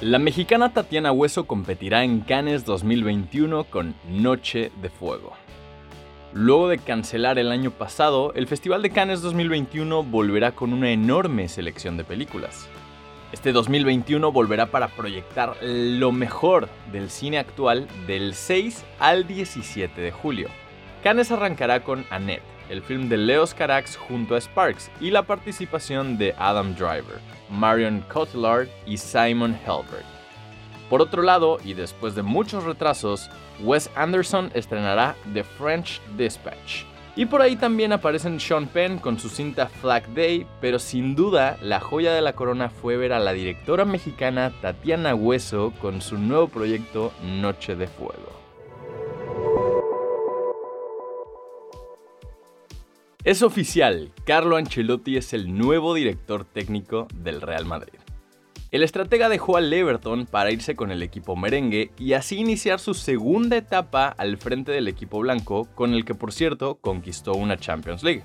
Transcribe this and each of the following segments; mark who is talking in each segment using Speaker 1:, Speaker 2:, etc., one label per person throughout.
Speaker 1: La mexicana Tatiana Hueso competirá en Cannes 2021 con Noche de Fuego. Luego de cancelar el año pasado, el Festival de Cannes 2021 volverá con una enorme selección de películas. Este 2021 volverá para proyectar lo mejor del cine actual del 6 al 17 de julio. Cannes arrancará con Annette, el film de Leos Carax junto a Sparks y la participación de Adam Driver, Marion Cotillard y Simon Helberg. Por otro lado, y después de muchos retrasos, Wes Anderson estrenará The French Dispatch. Y por ahí también aparecen Sean Penn con su cinta Flag Day, pero sin duda la joya de la corona fue ver a la directora mexicana Tatiana Hueso con su nuevo proyecto Noche de Fuego. Es oficial, Carlo Ancelotti es el nuevo director técnico del Real Madrid. El estratega dejó al Everton para irse con el equipo merengue y así iniciar su segunda etapa al frente del equipo blanco, con el que por cierto conquistó una Champions League.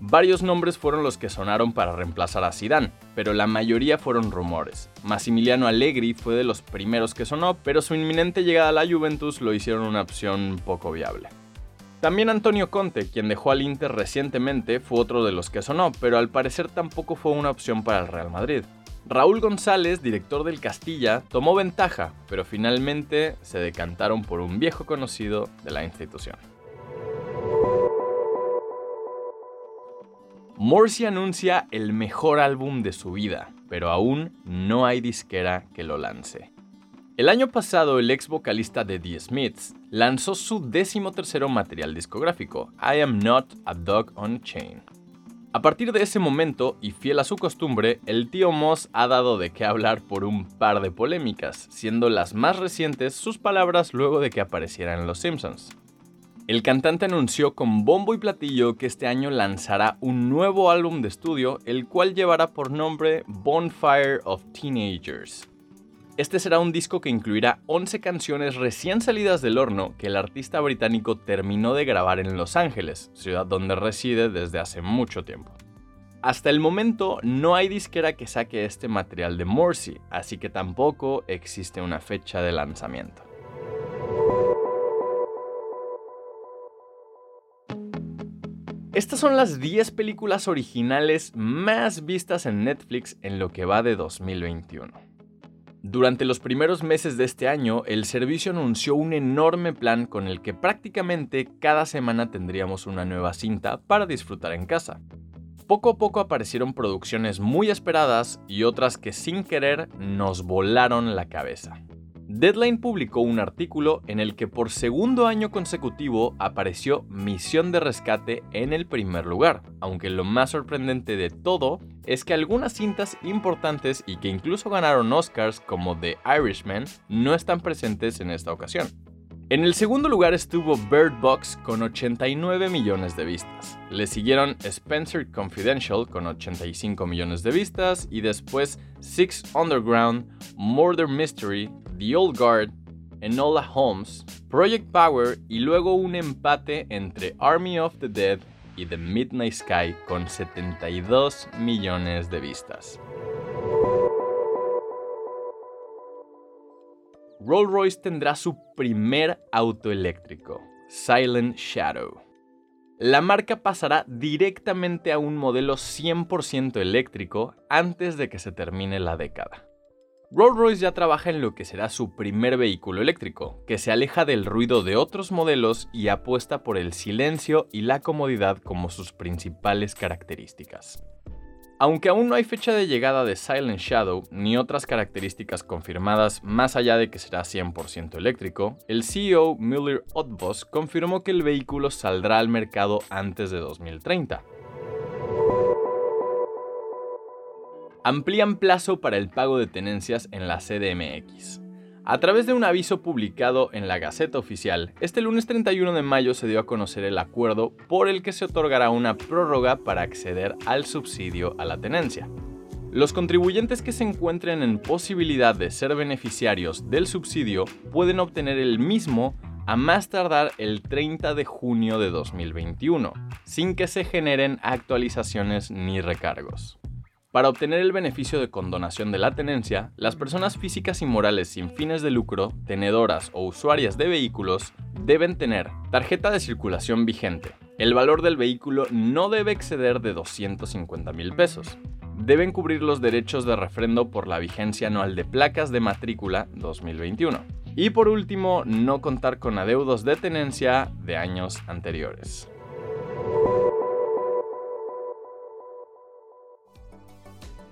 Speaker 1: Varios nombres fueron los que sonaron para reemplazar a Zidane, pero la mayoría fueron rumores. Massimiliano Allegri fue de los primeros que sonó, pero su inminente llegada a la Juventus lo hicieron una opción poco viable. También Antonio Conte, quien dejó al Inter recientemente, fue otro de los que sonó, pero al parecer tampoco fue una opción para el Real Madrid. Raúl González, director del Castilla, tomó ventaja, pero finalmente se decantaron por un viejo conocido de la institución. Morsi anuncia el mejor álbum de su vida, pero aún no hay disquera que lo lance. El año pasado, el ex vocalista de The Smiths lanzó su décimo tercero material discográfico, I Am Not a Dog on Chain. A partir de ese momento, y fiel a su costumbre, el tío Moss ha dado de qué hablar por un par de polémicas, siendo las más recientes sus palabras luego de que apareciera en Los Simpsons. El cantante anunció con bombo y platillo que este año lanzará un nuevo álbum de estudio, el cual llevará por nombre Bonfire of Teenagers. Este será un disco que incluirá 11 canciones recién salidas del horno que el artista británico terminó de grabar en Los Ángeles, ciudad donde reside desde hace mucho tiempo. Hasta el momento no hay disquera que saque este material de Morsi, así que tampoco existe una fecha de lanzamiento. Estas son las 10 películas originales más vistas en Netflix en lo que va de 2021. Durante los primeros meses de este año, el servicio anunció un enorme plan con el que prácticamente cada semana tendríamos una nueva cinta para disfrutar en casa. Poco a poco aparecieron producciones muy esperadas y otras que sin querer nos volaron la cabeza. Deadline publicó un artículo en el que por segundo año consecutivo apareció Misión de Rescate en el primer lugar, aunque lo más sorprendente de todo es que algunas cintas importantes y que incluso ganaron Oscars como The Irishman no están presentes en esta ocasión. En el segundo lugar estuvo Bird Box con 89 millones de vistas. Le siguieron Spencer Confidential con 85 millones de vistas y después Six Underground, Murder Mystery, The Old Guard, Enola Holmes, Project Power y luego un empate entre Army of the Dead y The Midnight Sky con 72 millones de vistas. Rolls-Royce tendrá su primer auto eléctrico, Silent Shadow. La marca pasará directamente a un modelo 100% eléctrico antes de que se termine la década. Rolls-Royce ya trabaja en lo que será su primer vehículo eléctrico, que se aleja del ruido de otros modelos y apuesta por el silencio y la comodidad como sus principales características. Aunque aún no hay fecha de llegada de Silent Shadow ni otras características confirmadas más allá de que será 100% eléctrico, el CEO Müller Ottbos confirmó que el vehículo saldrá al mercado antes de 2030. Amplían plazo para el pago de tenencias en la CDMX. A través de un aviso publicado en la Gaceta Oficial, este lunes 31 de mayo se dio a conocer el acuerdo por el que se otorgará una prórroga para acceder al subsidio a la tenencia. Los contribuyentes que se encuentren en posibilidad de ser beneficiarios del subsidio pueden obtener el mismo a más tardar el 30 de junio de 2021, sin que se generen actualizaciones ni recargos. Para obtener el beneficio de condonación de la tenencia, las personas físicas y morales sin fines de lucro, tenedoras o usuarias de vehículos, deben tener tarjeta de circulación vigente. El valor del vehículo no debe exceder de 250 mil pesos. Deben cubrir los derechos de refrendo por la vigencia anual de placas de matrícula 2021. Y por último, no contar con adeudos de tenencia de años anteriores.